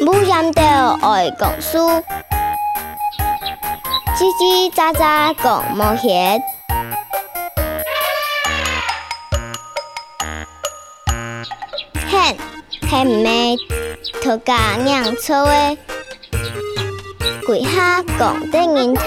母鸭在爱共事，叽叽喳喳共冒险，很很美，土家娘做的。鬼哈讲的人语。